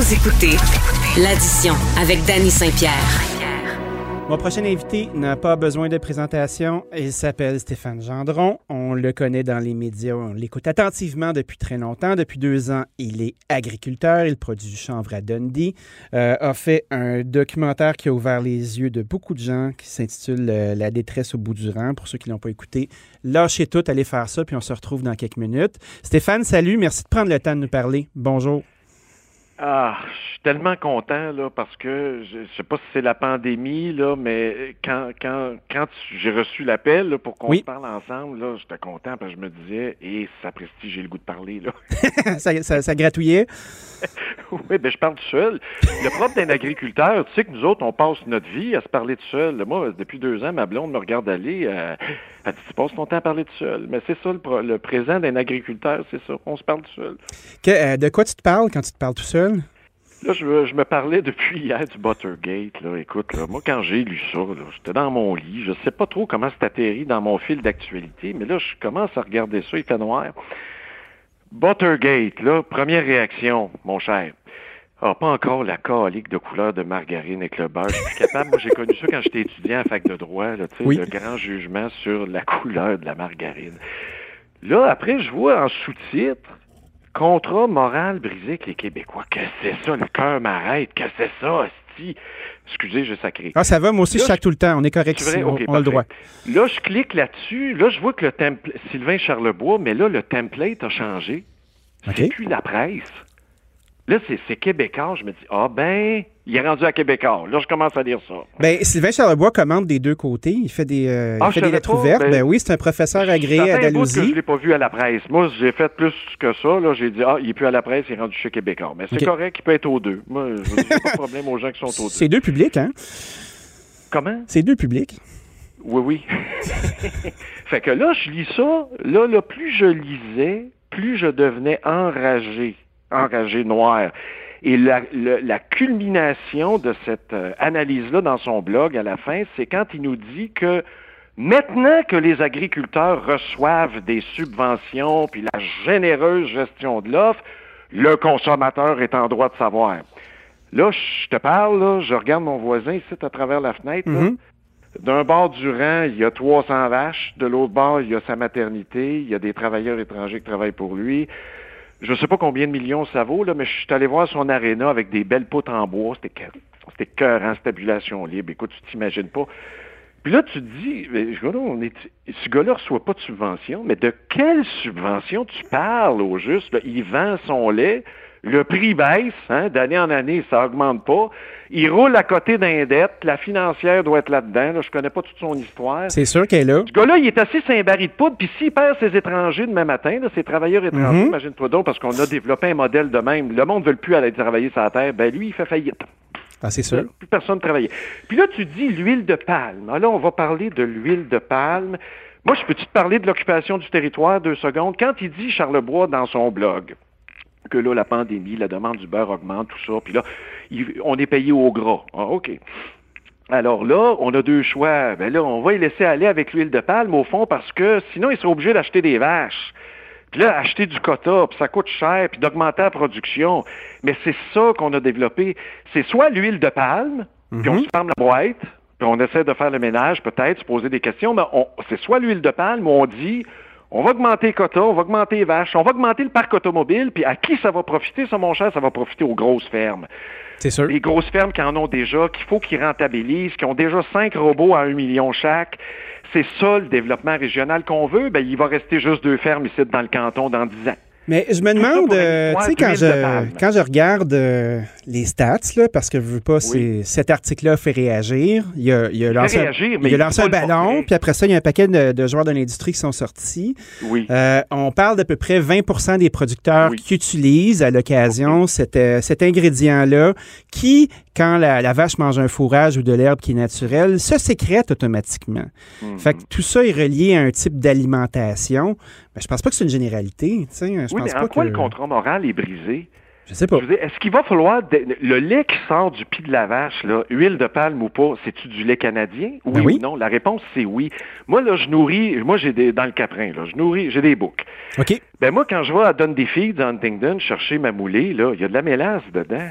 Vous écoutez l'addition avec Danny Saint-Pierre. Mon prochain invité n'a pas besoin de présentation. Il s'appelle Stéphane Gendron. On le connaît dans les médias. On l'écoute attentivement depuis très longtemps. Depuis deux ans, il est agriculteur. Il produit du chanvre à Dundee. Euh, a fait un documentaire qui a ouvert les yeux de beaucoup de gens qui s'intitule euh, La détresse au bout du rang. Pour ceux qui ne l'ont pas écouté, lâchez tout, allez faire ça, puis on se retrouve dans quelques minutes. Stéphane, salut. Merci de prendre le temps de nous parler. Bonjour. Ah, je suis tellement content là parce que je, sais pas si c'est la pandémie là, mais quand quand quand j'ai reçu l'appel pour qu'on parle ensemble là, j'étais content parce que je me disais et eh, ça prestige, j'ai le goût de parler là. ça, ça, ça, gratouillait. oui, ben je parle tout seul. Le propre d'un agriculteur, tu sais que nous autres on passe notre vie à se parler tout seul. Moi, depuis deux ans, ma blonde me regarde aller. Euh, elle dit, tu passes ton temps à parler tout seul. Mais c'est ça le, présent d'un agriculteur, c'est ça. On se parle tout seul. Euh, de quoi tu te parles quand tu te parles tout seul? Là, je, me parlais depuis hier du Buttergate. Là. Écoute, là, moi, quand j'ai lu ça, j'étais dans mon lit. Je sais pas trop comment c'est atterri dans mon fil d'actualité, mais là, je commence à regarder ça, il fait noir. Buttergate, là, première réaction, mon cher. Ah, pas encore la calique de couleur de margarine avec le beurre. Je suis capable. Moi, j'ai connu ça quand j'étais étudiant à fac de droit, là, oui. le grand jugement sur la couleur de la margarine. Là, après, je vois en sous-titre Contrat moral brisé avec les Québécois. Qu'est-ce que c'est ça? Le cœur m'arrête. Qu'est-ce que c'est ça, Excusez, je sacré. Ah, ça va, moi aussi, je chaque tout le temps. On est correct ici. on, a le droit. Là, je clique là-dessus. Là, je vois que le template, Sylvain Charlebois, mais là, le template a changé. C'est plus la presse. Là, c'est québécois. Je me dis, ah ben, il est rendu à Québécois. Là, je commence à lire ça. Ben, Sylvain Charlebois commande des deux côtés. Il fait des, euh, il ah, fait des lettres ouvertes. Ben, ben, oui, c'est un professeur agréé à Dalhousie. que je ne l'ai pas vu à la presse. Moi, j'ai fait plus que ça. Là, j'ai dit, ah, il n'est plus à la presse, il est rendu chez Québécois. Mais c'est correct, il peut être aux deux. Moi, je n'ai pas de problème aux gens qui sont aux deux. C'est deux publics, hein? Comment? C'est deux publics. Oui, oui. fait que là, je lis ça. Là, là, plus je lisais, plus je devenais enragé enragé noir. Et la, la, culmination de cette euh, analyse-là dans son blog à la fin, c'est quand il nous dit que maintenant que les agriculteurs reçoivent des subventions, puis la généreuse gestion de l'offre, le consommateur est en droit de savoir. Là, je te parle, là, je regarde mon voisin ici à travers la fenêtre. Mm-hmm. D'un bord du rang, il y a 300 vaches. De l'autre bord, il y a sa maternité. Il y a des travailleurs étrangers qui travaillent pour lui. Je ne sais pas combien de millions ça vaut, là, mais je suis allé voir son aréna avec des belles poutres en bois. C'était c'était cœur en stabulation libre. Écoute, tu t'imagines pas. Puis là, tu te dis, on est, ce gars-là reçoit pas de subvention, mais de quelle subvention tu parles au juste? Il vend son lait, le prix baisse, hein, d'année en année, ça augmente pas. Il roule à côté d'un dette, la financière doit être là-dedans. Là, je connais pas toute son histoire. C'est sûr qu'elle est là. Ce gars-là, il est assis sur un baril de poudre, puis s'il perd ses étrangers demain matin, là, ses travailleurs étrangers, mm-hmm. imagine-toi donc, parce qu'on a développé un modèle de même. Le monde ne veut plus aller travailler sur la terre. Ben lui, il fait faillite. Ah, c'est sûr. Plus personne ne travaille. Puis là, tu dis l'huile de palme. Alors, ah, là, on va parler de l'huile de palme. Moi, je peux-tu te parler de l'occupation du territoire deux secondes? Quand il dit Charlebois dans son blog, que là, la pandémie, la demande du beurre augmente, tout ça, puis là, on est payé au gras. Ah, OK. Alors là, on a deux choix. Ben là, on va y laisser aller avec l'huile de palme, au fond, parce que sinon, ils seront obligés d'acheter des vaches. Puis là, acheter du quota, puis ça coûte cher, puis d'augmenter la production. Mais c'est ça qu'on a développé. C'est soit l'huile de palme, puis on mhm. se ferme la boîte, puis on essaie de faire le ménage, peut-être, se poser des questions, mais c'est soit l'huile de palme où on dit on va augmenter les quotas, on va augmenter les vaches, on va augmenter le parc automobile, puis à qui ça va profiter, ça, mon cher, ça va profiter aux grosses fermes. C'est sûr. Les grosses fermes qui en ont déjà, qu'il faut qu'ils rentabilisent, qui ont déjà cinq robots à un million chaque. C'est ça le développement régional qu'on veut. Ben, il va rester juste deux fermes ici dans le canton dans dix ans. Mais je me demande, euh, tu sais, quand je, quand je regarde euh, les stats, là, parce que je veux pas, cet article-là fait réagir. Il a, il a lancé, il a lancé un ballon, puis après ça, il y a un paquet de, joueurs de l'industrie qui sont sortis. Oui. Euh, on parle d'à peu près 20% des producteurs qui utilisent à l'occasion cet, cet ingrédient-là, qui, quand la, vache mange un fourrage ou de l'herbe qui est naturelle, se sécrète automatiquement. Mhm. Fait que tout ça est relié à un type d'alimentation. Ben, je pense pas que c'est une généralité. Je oui, mais en quoi le contrat moral est brisé? Je sais pas. Est-ce qu'il va falloir le lait qui sort du pied de la vache, là, huile de palme ou pas, c'est-tu du lait canadien? Ben oui, ou non? La réponse c'est oui. Moi là, je nourris, moi j'ai des dans le caprin là, je nourris, j'ai des boucs. Ok. Ben moi quand je vais à Dundee dans Huntingdon chercher ma moulée là, il y a de la mélasse dedans.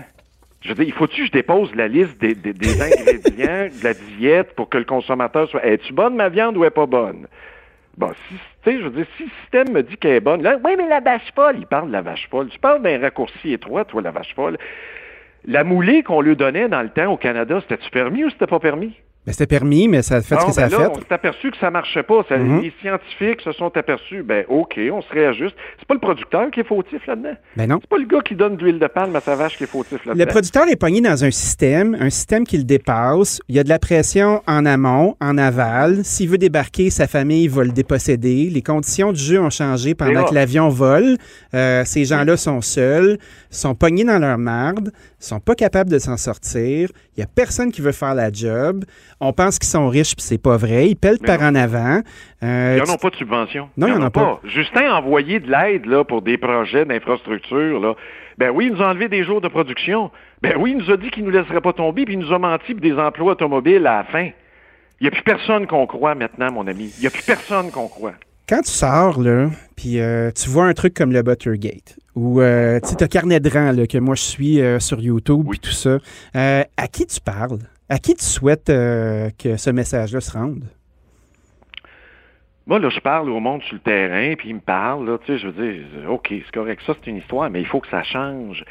Je veux dire, il faut-tu que je dépose la liste des, des, des ingrédients de la diète pour que le consommateur soit. Es-tu bonne ma viande ou est pas bonne? Bon, si, tu sais, je veux dire, si le système me dit qu'elle est bonne, là, oui, mais la vache folle, il parle de la vache folle. Tu parles d'un raccourci étroit, toi, la vache folle. La moulée qu'on lui donnait dans le temps au Canada, c'était-tu permis ou c'était pas permis? Ben, c'était permis, mais ça a fait ce que ça a ben là, fait. On s'est aperçu que ça marchait pas. Ça, Mhm. Les scientifiques se sont aperçus, ben OK, on se réajuste. C'est pas le producteur qui est fautif là-dedans. Ben non. C'est pas le gars qui donne de l'huile de palme à sa vache qui est fautif là-dedans. Le producteur est pogné dans un système, un système qui le dépasse. Il y a de la pression en amont, en aval. S'il veut débarquer, sa famille va le déposséder. Les conditions du jeu ont changé pendant que l'avion vole. Euh, ces gens-là sont seuls, sont pognés dans leur marde, sont pas capables de s'en sortir. Il y a personne qui veut faire la job. On pense qu'ils sont riches, puis c'est pas vrai. Ils pèlent par non. en avant. Euh, Ils n'en ont pas de subvention. Non, Ils il y en a pas. Justin a envoyé de l'aide là, pour des projets d'infrastructure. Là. Ben oui, il nous a enlevé des jours de production. Ben oui, il nous a dit qu'il ne nous laisserait pas tomber, puis il nous a menti pour des emplois automobiles à la fin. Il n'y a plus personne qu'on croit maintenant, mon ami. Il n'y a plus personne qu'on croit. Quand tu sors, là, puis euh, tu vois un truc comme le Buttergate, ou euh, tu sais, carnet de rang là, que moi je suis euh, sur YouTube, Oui. puis tout ça, à qui tu parles? À qui tu souhaites euh, que ce message-là se rende? Moi, là, je parle au monde sur le terrain, puis ils me parlent, là, tu sais, je veux dire, OK, c'est correct, ça, c'est une histoire, mais il faut que ça change.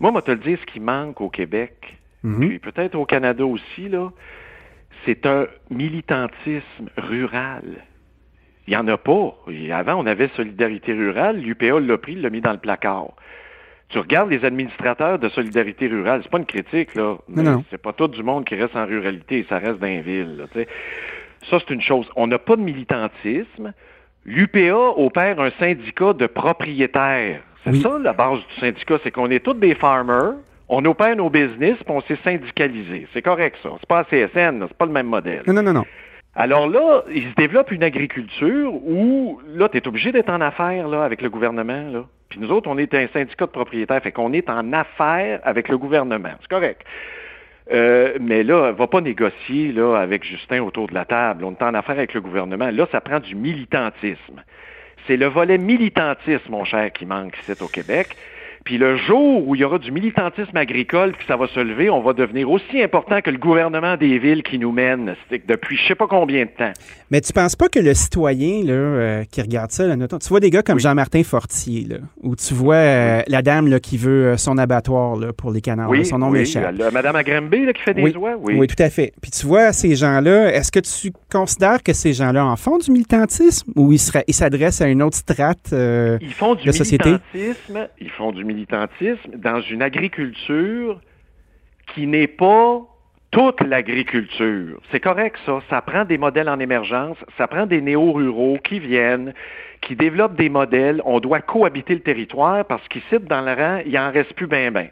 Moi, moi, te le dire, ce qui manque au Québec, Mhm. puis peut-être au Canada aussi, là, c'est un militantisme rural. Il n'y en a pas. Et avant, on avait Solidarité rurale, l'UPA l'a pris, l'a mis dans le placard. Tu regardes les administrateurs de Solidarité rurale, c'est pas une critique, là. mais non. C'est pas tout du monde qui reste en ruralité, ça reste dans les villes, là. Ça, c'est une chose. On n'a pas de militantisme. L'UPA opère un syndicat de propriétaires. C'est Oui. ça la base du syndicat, c'est qu'on est tous des farmers, on opère nos business, puis on s'est syndicalisé. C'est correct, ça. C'est pas un CSN, c'est pas le même modèle. Non, non, non, non. Alors là, il se développe une agriculture où, là, tu es obligé d'être en affaires là, avec le gouvernement. Là. Puis nous autres, on est un syndicat de propriétaires, fait qu'on est en affaires avec le gouvernement. C'est correct. Euh, mais là, va pas négocier là, avec Justin autour de la table. On est en affaires avec le gouvernement. Là, ça prend du militantisme. C'est le volet militantisme, mon cher, qui manque ici au Québec. Puis le jour où il y aura du militantisme agricole, puis que ça va se lever, on va devenir aussi important que le gouvernement des villes qui nous mène depuis je sais pas combien de temps. Mais tu penses pas que le citoyen là, euh, qui regarde ça, là, tu vois des gars comme Jean-Martin Fortier, là, ou tu vois euh, la dame là, qui veut euh, son abattoir là, pour les canards, son nom oui, m'échappe. Madame Agrembé là, qui fait des Oui, oies, Oui. tout à fait. Puis tu vois, ces gens-là, est-ce que tu considères que ces gens-là en font du militantisme ou ils s'adressent à une autre strate? euh, Ils font du de société? militantisme, ils font du militantisme dans une agriculture qui n'est pas toute l'agriculture. C'est correct ça, ça prend des modèles en émergence, ça prend des néo-ruraux qui viennent, qui développent des modèles, on doit cohabiter le territoire parce qu'ici dans le rang, il en reste plus ben ben.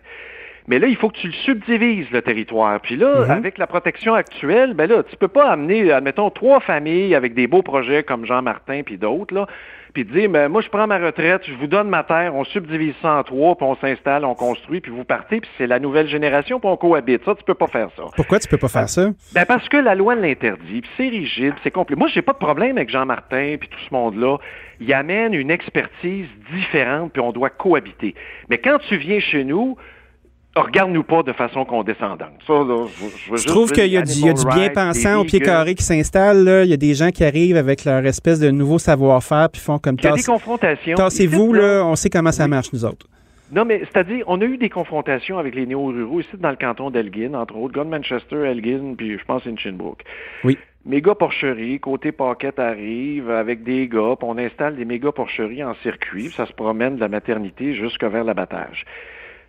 Mais là, il faut que tu le subdivises, le territoire. Puis là, Mhm. avec la protection actuelle, ben là, tu peux pas amener, admettons, trois familles avec des beaux projets comme Jean-Martin puis d'autres, là, puis te dire, moi, je prends ma retraite, je vous donne ma terre, on subdivise ça en trois, puis on s'installe, on construit, puis vous partez, puis c'est la nouvelle génération, puis on cohabite. Ça, tu peux pas faire ça. Pourquoi tu peux pas faire ça? Ben parce que la loi l'interdit, puis c'est rigide, puis c'est compliqué. Moi, j'ai pas de problème avec Jean-Martin puis tout ce monde-là. Il amène une expertise différente, puis on doit cohabiter. Mais quand tu viens chez nous, regarde-nous pas de façon condescendante. Ça, là, je, je veux Je juste trouve dire qu'il y a du, il y a du animal bien pensant au pied carré qui s'installe. Il y a des gens qui arrivent avec leur espèce de nouveau savoir-faire puis font comme Il y a des confrontations. tassez-vous, là, on sait comment ça marche, nous autres. Non, mais c'est-à-dire, on a eu des confrontations avec les néo-ruraux ici dans le canton d'Elgin, entre autres, gars de Manchester, Elgin, puis je pense Inchinbrook. Oui. Méga porcherie, côté Paquette arrive avec des gars, puis on installe des méga porcheries en circuit, puis ça se promène de la maternité jusque vers l'abattage.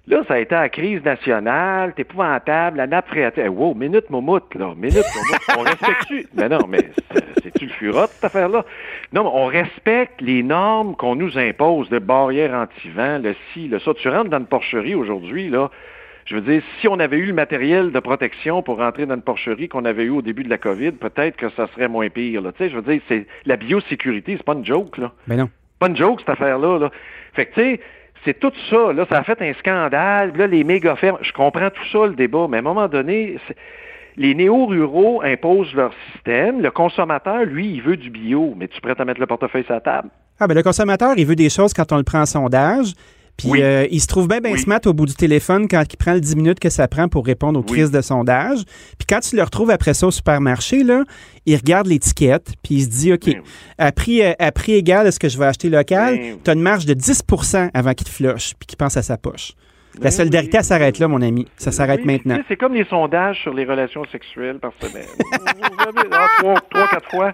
Là, ça a été la crise nationale, t'es épouvantable, la nappe phréatique. Eh, wow, minute momoute, là, minute momoute. On respecte-tu? Mais non, mais c'est- c'est-tu le furot, cette affaire-là? Non, mais on respecte les normes qu'on nous impose, de barrières anti-vent, le ci, le ça. Tu rentres dans une porcherie aujourd'hui, là, je veux dire, si on avait eu le matériel de protection pour rentrer dans une porcherie qu'on avait eu au début de la COVID, peut-être que ça serait moins pire, là. Tu sais, je veux dire, c'est, la biosécurité, c'est pas une joke, là Ben non. pas une joke, cette affaire-là. Là. Fait que, tu sais, c'est tout ça. Là, ça a fait un scandale. Là, les méga fermes, je comprends tout ça, le débat, mais à un moment donné, les néo-ruraux imposent leur système. Le consommateur, lui, il veut du bio. Mais tu es prêt à mettre le portefeuille sur la table? Ah, ben le consommateur, il veut des choses quand on le prend en sondage, Puis Oui. euh, il se trouve bien ben Oui. smart au bout du téléphone quand il prend le 10 minutes que ça prend pour répondre aux Oui. crises de sondage. Puis quand tu le retrouves après ça au supermarché, là, il regarde l'étiquette, puis il se dit, OK, Ben à prix, euh, à prix égal à ce que je vais acheter local, Ben tu as une marge de 10% avant qu'il te flush, puis qu'il pense à sa poche. La Ben solidarité, elle s'arrête là, mon ami. Ça s'arrête maintenant. C'est comme les sondages sur les relations sexuelles par semaine. Vous avez- ah, trois, quatre fois.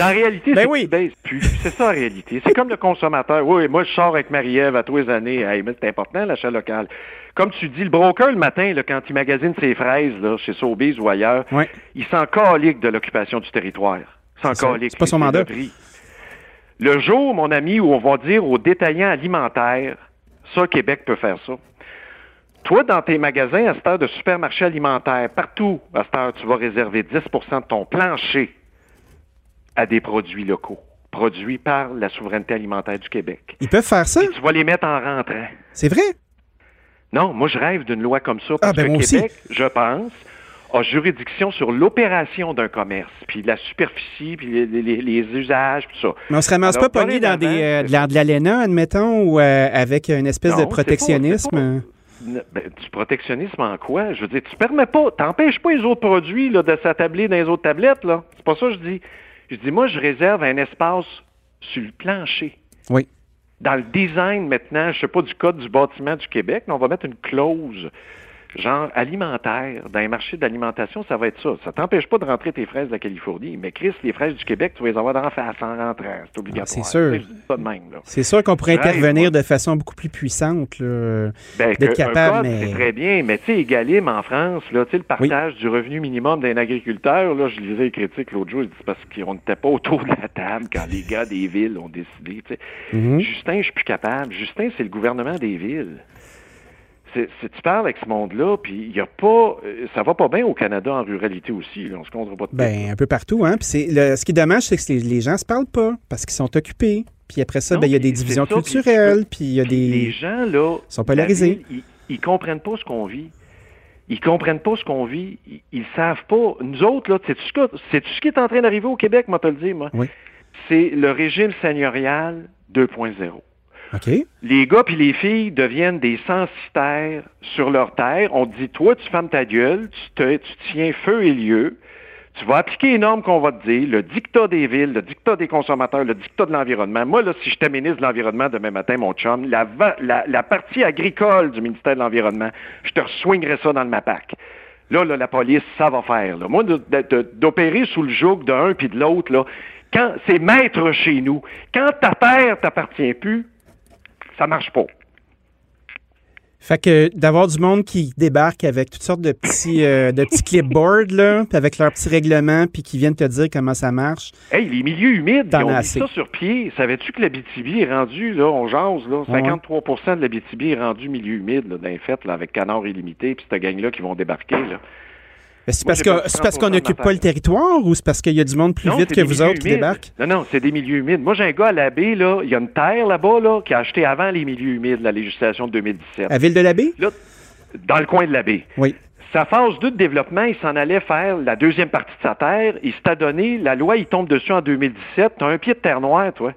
En réalité, Ben c'est oui. plus. C'est ça, en réalité. C'est comme le consommateur. Oui, moi, je sors avec Marie-Ève à tous les années. Hey, mais c'est important, l'achat local. Comme tu dis, le broker, le matin, là, quand il magasine ses fraises là, chez Sobeys ou ailleurs, Ouais. il s'en calique de l'occupation du territoire. S'en calique. C'est pas son mandat. prix. Le jour, mon ami, où on va dire aux détaillants alimentaires, ça, Québec peut faire ça. Toi, dans tes magasins, à cette heure de supermarché alimentaire, partout, à cette heure, tu vas réserver 10% de ton plancher à des produits locaux, produits par la souveraineté alimentaire du Québec. Ils peuvent faire ça? Puis tu vas les mettre en rentrant. C'est vrai? Non, moi, je rêve d'une loi comme ça parce Ah, ben, que aussi. Québec, je pense, a juridiction sur l'opération d'un commerce, puis la superficie, puis les, les- les usages, puis ça. Mais on se ramasse Alors, pas pogné dans des, euh, de la- de l'ALENA, admettons, ou euh, avec une espèce Non, de protectionnisme? Ben, du protectionnisme en quoi? Je veux dire, tu permets pas, t'empêches pas les autres produits là, de s'attabler dans les autres tablettes, là. C'est pas ça que je dis. Je dis, moi, je réserve un espace sur le plancher. Oui. Dans le design maintenant, je sais pas, du code du bâtiment du Québec, mais on va mettre une clause genre alimentaire. Dans les marchés d'alimentation, ça va être ça. Ça t'empêche pas de rentrer tes fraises de la Californie. Mais Chris, les fraises du Québec, tu vas les avoir d'en face en rentrant. C'est obligatoire. Ah, c'est sûr. C'est sûr qu'on pourrait intervenir de façon beaucoup plus puissante. là. Ben, d'être capable, mais- c'est très bien, mais tu sais, Egalim en France, là, le partage du revenu minimum d'un agriculteur, là, je lisais les critiques l'autre jour, ils disent parce qu'on n'était pas autour de la table quand les gars des villes ont décidé. Mhm. Justin, je suis plus capable. Justin, c'est le gouvernement des villes. C'est, c'est- tu parles avec ce monde-là, puis il y a pas, euh, ça va pas bien au Canada en ruralité aussi, là, on se comptera pas de Ben, un peu partout. Hein? Puis c'est le- ce qui est dommage, c'est que les, gens se parlent pas parce qu'ils sont occupés. Puis après ça, Non, ben, il y a des c'est divisions ça, culturelles, puis il y a Puis Les des... gens, là, sont polarisés. ville, ils, ils comprennent pas ce qu'on vit. Ils comprennent pas ce qu'on vit. Ils, ils savent pas. Nous autres, là, sais-tu ce, ce qui est en train d'arriver au Québec, moi, te le dire, moi? Oui. C'est le régime seigneurial 2.0. OK. Les gars puis les filles deviennent des censitaires sur leur terre. On te dit, toi, tu fermes ta gueule, tu, te, tu tiens feu et lieu, tu vas appliquer les normes qu'on va te dire, le dictat des villes, le dictat des consommateurs, le dictat de l'environnement. Moi, là, si j'étais ministre de l'Environnement demain matin, mon chum, la, la, la partie agricole du ministère de l'Environnement, je te swingerais ça dans le MAPAC. Là, là, la police, ça va faire. Là. Moi, d'opérer sous le joug d'un puis de l'autre, là, quand c'est maître chez nous, quand ta terre t'appartient plus, ça marche pas. Fait que d'avoir du monde qui débarque avec toutes sortes de petits, euh, de petits clipboards, là, puis avec leurs petits règlements, puis qui viennent te dire comment ça marche. Hey, les milieux humides, ils ont mis ça sur pied. Savais-tu que l'Abitibi est rendu, là, on jase, là, Ouais, ouais. 53 de l'Abitibi est rendu milieu humide, là, d'un fait, là, avec Canard illimité, puis cette gang-là qui vont débarquer, là. C'est parce j'ai que- perdu c'est parce 30% qu'on n'occupe pas le territoire ou c'est parce qu'il y a du monde plus Non, vite que vous autres qui humides. débarquent? Non, non, c'est des milieux humides. Moi, j'ai un gars à la baie, là, il y a une terre là-bas, là, qui a acheté avant les milieux humides, la législation de 2017. À Ville de la Baie? Là, dans le coin de la baie. Oui. Sa phase 2 de développement, il s'en allait faire la deuxième partie de sa terre. Il s'est donné, la loi, il tombe dessus en 2017. T'as un pied de terre noire, toi.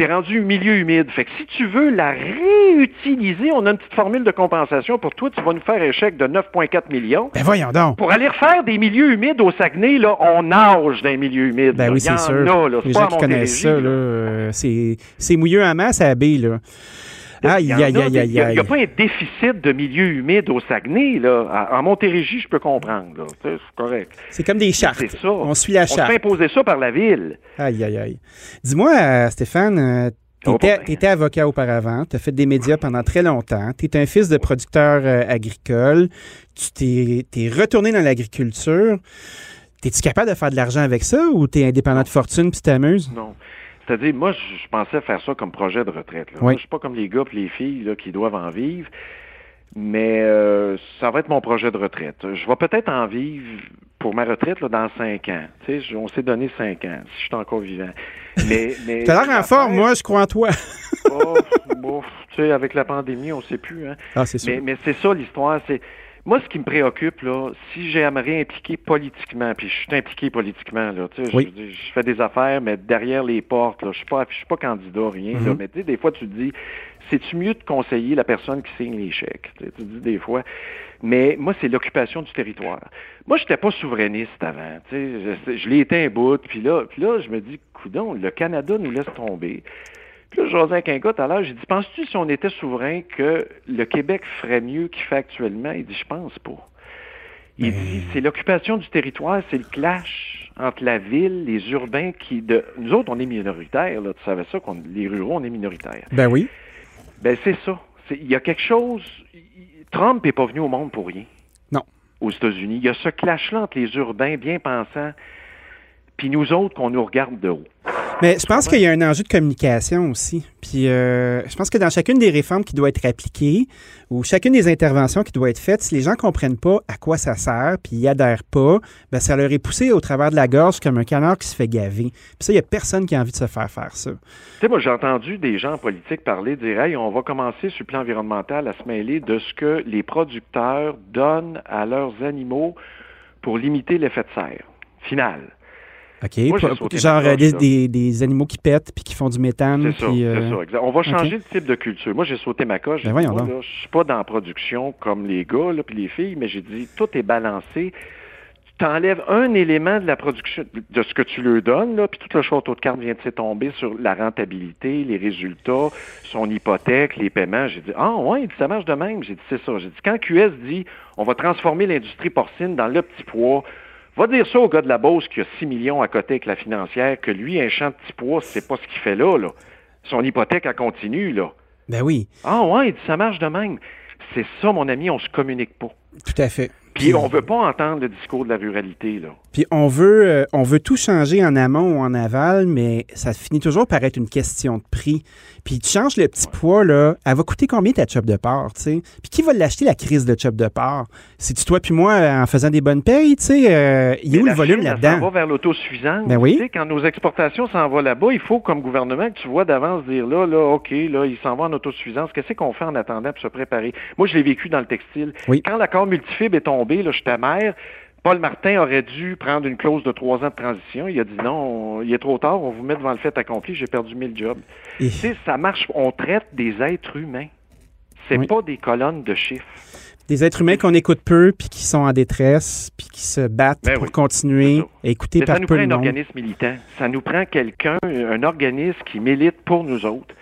T'es rendu milieu humide. Fait que si tu veux la réutiliser, on a une petite formule de compensation pour toi. Tu vas nous faire un chèque de 9,4 millions. Ben voyons donc. Pour aller refaire des milieux humides au Saguenay, là, on nage dans les milieux humides. Ben là. oui, c'est sûr. a, là. C'est Les gens à qui connaissent ça, là, euh, c'est mouilleux en masse à la baie, là. Aïe, Il y en aïe, a aïe, des- aïe, Il n'y a, aïe. pas un déficit de milieux humides au Saguenay. Là. À- En Montérégie, je peux comprendre. Tu C'est correct. C'est comme des chartes. C'est ça. On suit la On se fait charte. imposer ça par la ville. Aïe, aïe, aïe. Dis-moi, euh, Stéphane, euh, bien. t'étais avocat auparavant, t'as fait des médias pendant très longtemps, t'es un fils de producteur euh, agricole, tu t'es t'es retourné dans l'agriculture. T'es-tu capable de faire de l'argent avec ça ou t'es indépendant de fortune puis t'amuses? Non. C'est-à-dire, moi, je, pensais faire ça comme projet de retraite. Là. Oui. Moi, je suis pas comme les gars et les filles là, qui doivent en vivre, mais euh, ça va être mon projet de retraite. Je vais peut-être en vivre pour ma retraite là, dans cinq ans. Tu sais, on s'est donné cinq ans, si je suis encore vivant. Mais, mais T'as l'air en forme, moi, je crois en toi. Tu sais, avec la pandémie, on sait plus. Hein. Ah, c'est sûr. Mais, mais c'est ça l'histoire. C'est Moi, ce qui me préoccupe, là, si j'aimerais impliquer politiquement, puis je suis impliqué politiquement, là, tu sais, Oui. je, je fais des affaires, mais derrière les portes, là, je suis pas, je suis pas candidat, rien, là, Mhm. mais tu sais, des fois, tu te dis, c'est-tu mieux de conseiller la personne qui signe les chèques? Tu sais, tu te dis des fois. Mais moi, c'est l'occupation du territoire. Moi, j'étais pas souverainiste avant, tu sais, je, je l'ai été un bout, puis là, puis là, je me dis, coudon, le Canada nous laisse tomber. Puis là, je avec un gars tout à l'heure, j'ai dit, penses-tu si on était souverain que le Québec ferait mieux qu'il fait actuellement? Il dit, je pense pas. Il Mais- dit, c'est l'occupation du territoire, c'est le clash entre la ville, les urbains qui... De... Nous autres, on est minoritaires, là, tu savais ça, qu'on... les ruraux, on est minoritaires. Ben oui. Ben c'est ça. Il y a quelque chose... Trump n'est pas venu au monde pour rien. Non. Aux États-Unis. Il y a ce clash-là entre les urbains bien pensants puis nous autres qu'on nous regarde de haut. Mais je pense qu'il y a un enjeu de communication aussi. Puis euh, je pense que dans chacune des réformes qui doit être appliquée ou chacune des interventions qui doit être faites, si les gens comprennent pas à quoi ça sert puis ils adhèrent pas, ben ça leur est poussé au travers de la gorge comme un canard qui se fait gaver. Puis ça, il y a personne qui a envie de se faire faire ça. Tu sais, moi, j'ai entendu des gens en politique parler, dire, hey, on va commencer sur le plan environnemental à se mêler de ce que les producteurs donnent à leurs animaux pour limiter l'effet de serre. Final. OK? Moi, genre des, des- des animaux qui pètent puis qui font du méthane. C'est ça, euh, c'est ça. On va changer ok. de type de culture. Moi, j'ai sauté ma coche. Ben voyons moi, donc. là, je suis pas dans la production comme les gars là, puis les filles, mais j'ai dit, tout est balancé. Tu t'enlèves un élément de la production, de ce que tu leur donnes, là, puis tout le château de cartes vient de s'étomber sur la rentabilité, les résultats, son hypothèque, les paiements. J'ai dit, ah ouais, il dit, ça marche de même. J'ai dit, c'est ça. J'ai dit, quand QS dit, on va transformer l'industrie porcine dans le petit pois, Va dire ça au gars de la Beauce qui a 6 millions à côté avec la financière, que lui, un champ de petits pois, c'est pas ce qu'il fait là, là. Son hypothèque, elle continue, là. Ben oui, Ah ouais, il dit, ça marche de même. C'est ça, mon ami, on se communique pas. tout à fait. Puis on veut pas entendre le discours de la ruralité, là. Puis on veut, euh, on veut tout changer en amont ou en aval, mais ça finit toujours par être une question de prix. Puis tu changes le petit poids, là, elle va coûter combien ta chop de porc, tu sais? Puis qui va l'acheter, la crise de chop de porc? C'est-tu toi puis moi euh, en faisant des bonnes payes, tu sais? euh, il est Mais où le volume là-dedans? va vers l'autosuffisance. Ben oui. Tu sais, quand nos exportations s'en vont là-bas, il faut, comme gouvernement, que tu vois d'avance dire là, là, OK, là, il s'en va en autosuffisance. Qu'est-ce qu'on fait en attendant pour se préparer? Moi, je l'ai vécu dans le textile. Oui. Quand l'accord multifibre est tombé, là, j'étais mère. Paul Martin aurait dû prendre une clause de trois ans de transition. Il a dit non, on- il est trop tard, on vous met devant le fait accompli, j'ai perdu mille jobs. Et- Tu sais, ça marche, on traite des êtres humains. C'est Oui. pas des colonnes de chiffres. Des êtres humains qu'on écoute peu, puis qui sont en détresse, puis qui se battent Ben pour oui, continuer à écouter Mais par ça nous prend un organisme militant. Ça nous prend quelqu'un, un organisme qui milite pour nous autres.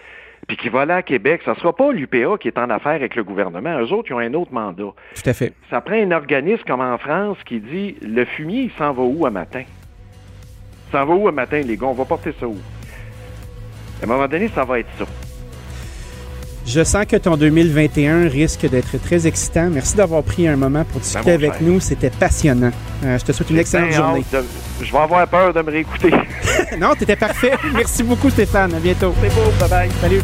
Puis qui va aller à Québec. Ça sera pas l'UPA qui est en affaire avec le gouvernement. Eux autres, ils ont un autre mandat. Tout à fait. Ça prend un organisme comme en France qui dit le fumier, il s'en va où à matin? Il s'en va où à matin, les gars? On va porter ça où? À un moment donné, ça va être ça. Je sens que ton 2021 risque d'être très excitant. Merci d'avoir pris un moment pour discuter Ben, mon avec nous. C'était passionnant. Euh, je te souhaite une excellente journée. de- Je vais avoir peur de me réécouter. non, t'étais parfait. Merci beaucoup, Stéphane. À bientôt. C'est beau, bye bye. Salut.